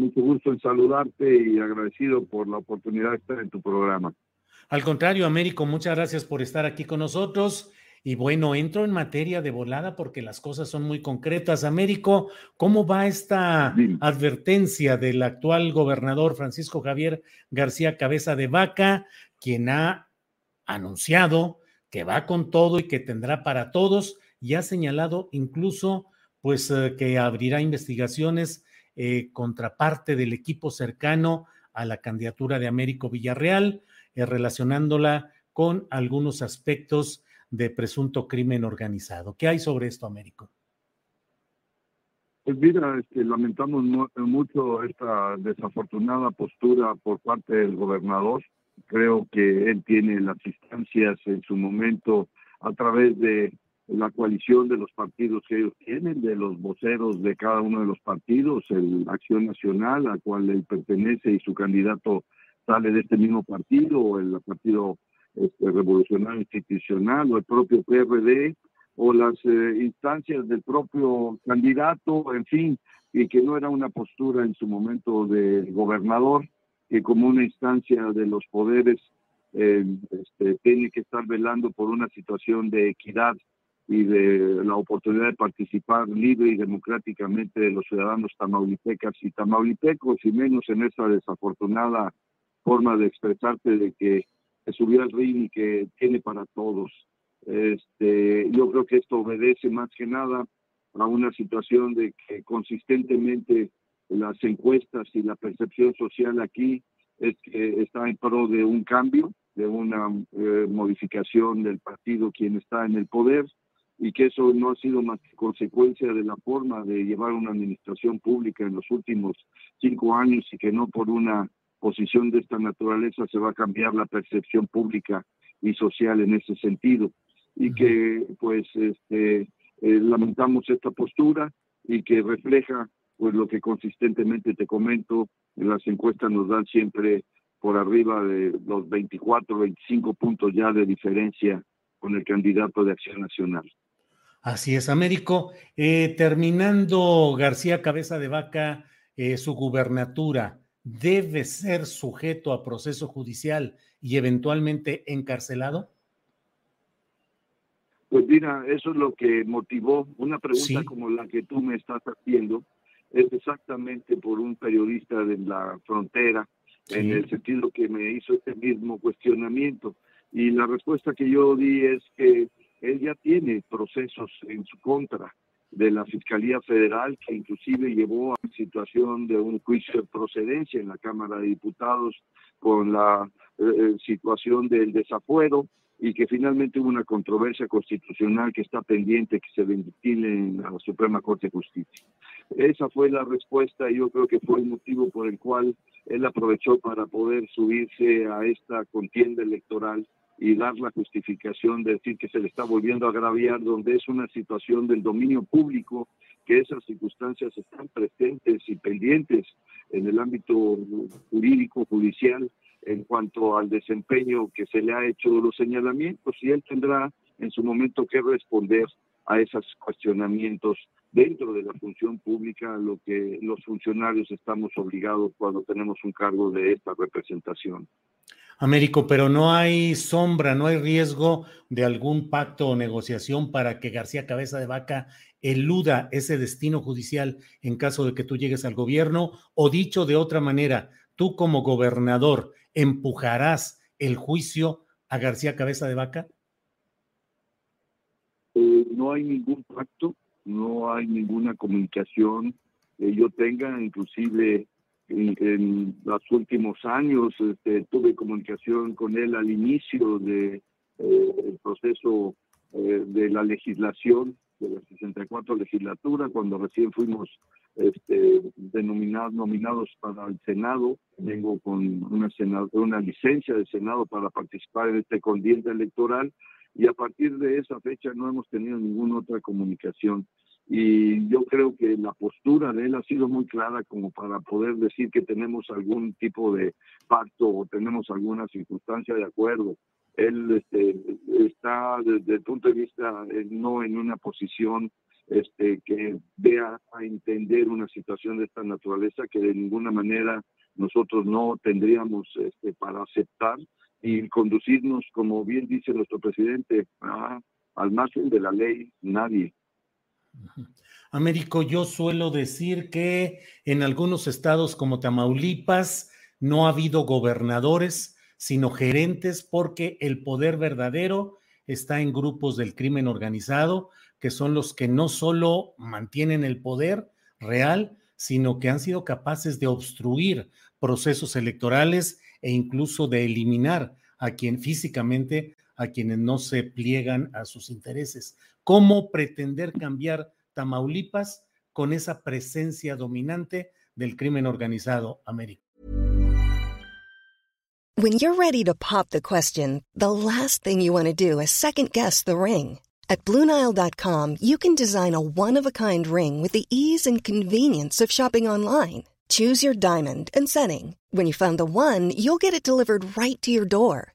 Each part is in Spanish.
Mucho gusto en saludarte y agradecido por la oportunidad de estar en tu programa. Al contrario, Américo, muchas gracias por estar aquí con nosotros. Y bueno, entro en materia de volada porque las cosas son muy concretas. Américo, ¿cómo va esta advertencia del actual gobernador Francisco Javier García Cabeza de Vaca, quien ha anunciado que va con todo y que tendrá para todos y ha señalado incluso pues eh, que abrirá investigaciones eh, contra parte del equipo cercano a la candidatura de Américo Villarreal, eh, relacionándola con algunos aspectos de presunto crimen organizado. ¿Qué hay sobre esto, Américo? Pues mira, este, lamentamos mucho esta desafortunada postura por parte del gobernador. Creo que él tiene las instancias en su momento a través de la coalición de los partidos que ellos tienen, de los voceros de cada uno de los partidos, el Acción Nacional, al cual él pertenece y su candidato sale de este mismo partido, o el Partido este, Revolucionario Institucional, o el propio PRD, o las eh, instancias del propio candidato, en fin, y que no era una postura en su momento del gobernador, que como una instancia de los poderes eh, este, tiene que estar velando por una situación de equidad y de la oportunidad de participar libre y democráticamente de los ciudadanos tamaulipecas y tamaulipecos, y menos en esa desafortunada forma de expresarte de que se subió al ring y que tiene para todos. Este, yo creo que esto obedece más que nada a una situación de que consistentemente las encuestas y la percepción social aquí es que está en pro de un cambio, de una eh, modificación del partido quien está en el poder y que eso no ha sido más que consecuencia de la forma de llevar una administración pública en los últimos cinco años y que no por una posición de esta naturaleza se va a cambiar la percepción pública y social en ese sentido y que pues este eh, lamentamos esta postura y que refleja pues lo que consistentemente te comento en las encuestas nos dan siempre por arriba de los 24 25 puntos ya de diferencia con el candidato de Acción Nacional. Así es, Américo. Eh, terminando García Cabeza de Vaca, eh, su gubernatura debe ser sujeto a proceso judicial y eventualmente encarcelado? Pues mira, eso es lo que motivó una pregunta como la que tú me estás haciendo, es exactamente por un periodista de la frontera, en el sentido que me hizo este mismo cuestionamiento. Y la respuesta que yo di es que él ya tiene procesos en su contra de la Fiscalía Federal, que inclusive llevó a situación de un juicio de procedencia en la Cámara de Diputados con la eh, eh, situación del desafuero y que finalmente hubo una controversia constitucional que está pendiente que se ventile en la Suprema Corte de Justicia. Esa fue la respuesta y yo creo que fue el motivo por el cual él aprovechó para poder subirse a esta contienda electoral y dar la justificación de decir que se le está volviendo a agraviar, donde es una situación del dominio público, que esas circunstancias están presentes y pendientes en el ámbito jurídico, judicial, en cuanto al desempeño que se le ha hecho los señalamientos, y él tendrá en su momento que responder a esos cuestionamientos dentro de la función pública, lo que los funcionarios estamos obligados cuando tenemos un cargo de esta representación. Américo, pero no hay sombra, no hay riesgo de algún pacto o negociación para que García Cabeza de Vaca eluda ese destino judicial en caso de que tú llegues al gobierno, o dicho de otra manera, tú como gobernador empujarás el juicio a García Cabeza de Vaca? Eh, no hay ningún pacto, no hay ninguna comunicación que yo tenga, inclusive en, los últimos años este, tuve comunicación con él al inicio del de, eh, proceso eh, de la legislación de la 64 legislatura, cuando recién fuimos este, denominados, nominados para el Senado. Vengo con una, una licencia de Senado para participar en este condiente electoral y a partir de esa fecha no hemos tenido ninguna otra comunicación y yo creo que la postura de él ha sido muy clara como para poder decir que tenemos algún tipo de pacto o tenemos alguna circunstancia de acuerdo. Él este, está desde el punto de vista eh, no en una posición este, que vea a entender una situación de esta naturaleza que de ninguna manera nosotros no tendríamos este, para aceptar y conducirnos, como bien dice nuestro presidente, al margen de la ley, nadie. Américo, yo suelo decir que en algunos estados como Tamaulipas no ha habido gobernadores, sino gerentes, porque el poder verdadero está en grupos del crimen organizado, que son los que no solo mantienen el poder real, sino que han sido capaces de obstruir procesos electorales e incluso de eliminar a quien físicamente, a quienes no se pliegan a sus intereses. ¿Cómo pretender cambiar Tamaulipas con esa presencia dominante del crimen organizado, América? When you're ready to pop the question, the last thing you want to do is second guess the ring. At BlueNile.com, you can design a one-of-a-kind ring with the ease and convenience of shopping online. Choose your diamond and setting. When you find the one, you'll get it delivered right to your door.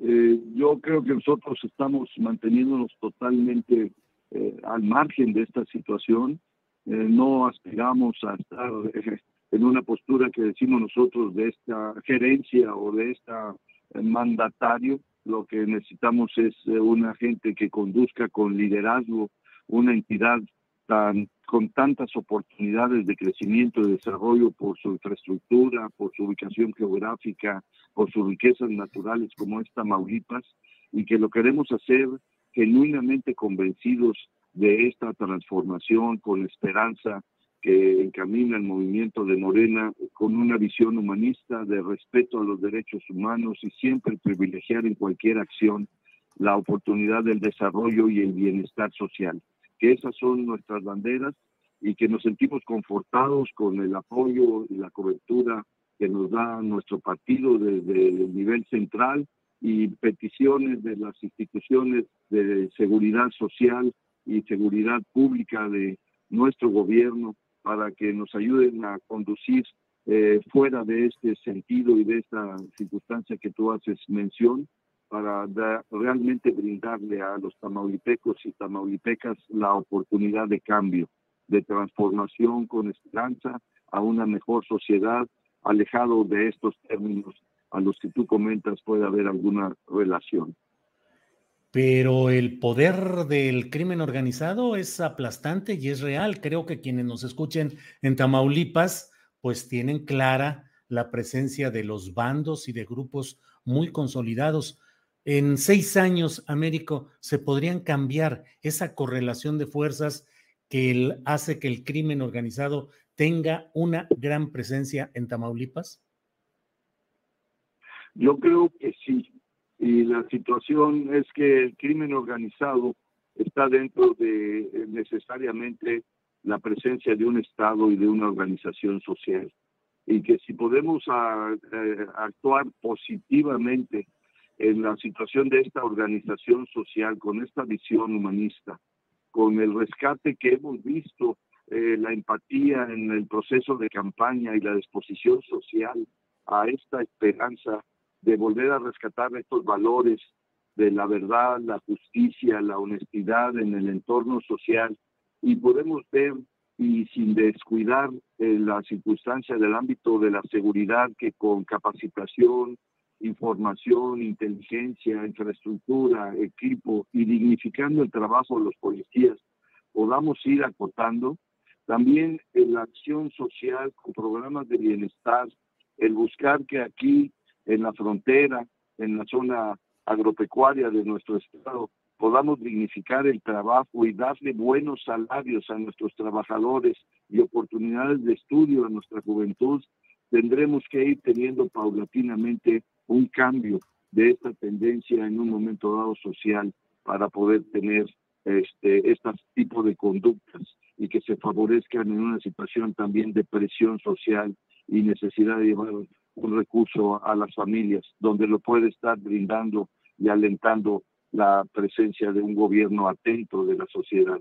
Eh, yo creo que nosotros estamos manteniéndonos totalmente eh, al margen de esta situación. Eh, no aspiramos a estar en una postura que decimos nosotros de esta gerencia o de esta mandatario. Lo que necesitamos es una gente que conduzca con liderazgo una entidad tan, con tantas oportunidades de crecimiento y desarrollo por su infraestructura, por su ubicación geográfica, por sus riquezas naturales como esta Tamaulipas, y que lo queremos hacer genuinamente convencidos de esta transformación, con esperanza que encamina el movimiento de Morena con una visión humanista de respeto a los derechos humanos y siempre privilegiar en cualquier acción la oportunidad del desarrollo y el bienestar social que esas son nuestras banderas y que nos sentimos confortados con el apoyo y la cobertura que nos da nuestro partido desde el nivel central y peticiones de las instituciones de seguridad social y seguridad pública de nuestro gobierno para que nos ayuden a conducir eh, fuera de este sentido y de esta circunstancia que tú haces mención para realmente brindarle a los tamaulipecos y tamaulipecas la oportunidad de cambio, de transformación con esperanza a una mejor sociedad, alejado de estos términos a los que tú comentas puede haber alguna relación. Pero el poder del crimen organizado es aplastante y es real. Creo que quienes nos escuchen en Tamaulipas, pues tienen clara la presencia de los bandos y de grupos muy consolidados. En seis años, Américo, se podrían cambiar esa correlación de fuerzas que hace que el crimen organizado tenga una gran presencia en Tamaulipas? Yo creo que sí. Y la situación es que el crimen organizado está dentro de eh, necesariamente la presencia de un Estado y de una organización social. Y que si podemos ah, eh, actuar positivamente en la situación de esta organización social, con esta visión humanista, con el rescate que hemos visto, eh, la empatía en el proceso de campaña y la disposición social a esta esperanza de volver a rescatar estos valores de la verdad, la justicia, la honestidad en el entorno social. Y podemos ver y sin descuidar eh, la circunstancia del ámbito de la seguridad que con capacitación, información, inteligencia, infraestructura, equipo y dignificando el trabajo de los policías, podamos ir acotando. También en la acción social con programas de bienestar, el buscar que aquí en la frontera, en la zona agropecuaria de nuestro estado, podamos dignificar el trabajo y darle buenos salarios a nuestros trabajadores y oportunidades de estudio a nuestra juventud, tendremos que ir teniendo paulatinamente un cambio de esta tendencia en un momento dado social para poder tener este, este tipo de conductas y que se favorezcan en una situación también de presión social y necesidad de llevar un recurso a las familias, donde lo puede estar brindando y alentando la presencia de un gobierno atento de la sociedad.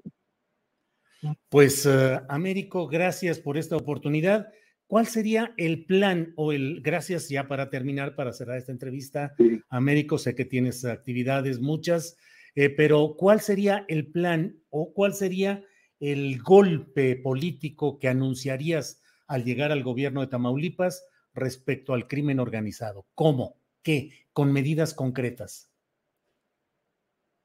Pues, uh, Américo, gracias por esta oportunidad. ¿Cuál sería el plan o el, gracias ya para terminar, para cerrar esta entrevista, Américo, sé que tienes actividades muchas, eh, pero ¿cuál sería el plan o cuál sería el golpe político que anunciarías al llegar al gobierno de Tamaulipas respecto al crimen organizado? ¿Cómo? ¿Qué? Con medidas concretas.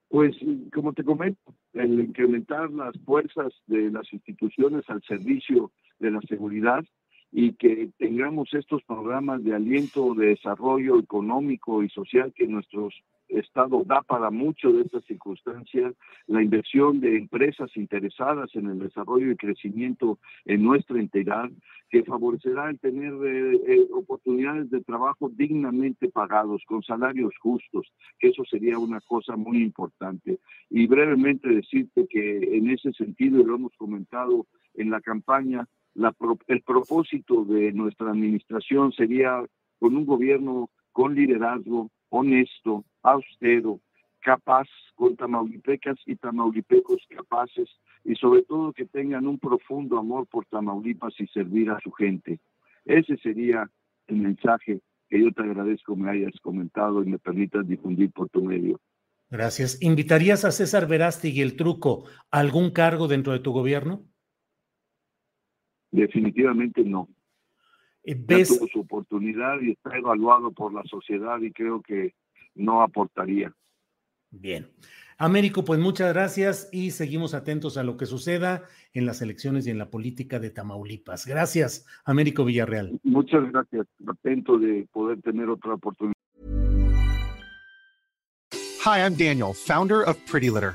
Pues, como te comento, el incrementar las fuerzas de las instituciones al servicio de la seguridad y que tengamos estos programas de aliento, de desarrollo económico y social que nuestro Estado da para mucho de estas circunstancias, la inversión de empresas interesadas en el desarrollo y crecimiento en nuestra entidad, que favorecerá el tener eh, eh, oportunidades de trabajo dignamente pagados, con salarios justos, que eso sería una cosa muy importante. Y brevemente decirte que en ese sentido, y lo hemos comentado en la campaña, el propósito de nuestra administración sería con un gobierno con liderazgo, honesto, austero, capaz, con tamaulipecas y tamaulipecos capaces y sobre todo que tengan un profundo amor por Tamaulipas y servir a su gente. Ese sería el mensaje que yo te agradezco me hayas comentado y me permitas difundir por tu medio. Gracias. ¿Invitarías a César Verástig y el truco a algún cargo dentro de tu gobierno? Definitivamente no. Eh, ¿Ves? tuvo su oportunidad y está evaluado por la sociedad y creo que no aportaría. Bien. Américo, pues muchas gracias y seguimos atentos a lo que suceda en las elecciones y en la política de Tamaulipas. Gracias, Américo Villarreal. Muchas gracias. Atento de poder tener otra oportunidad. Hi, I'm Daniel, founder of Pretty Litter.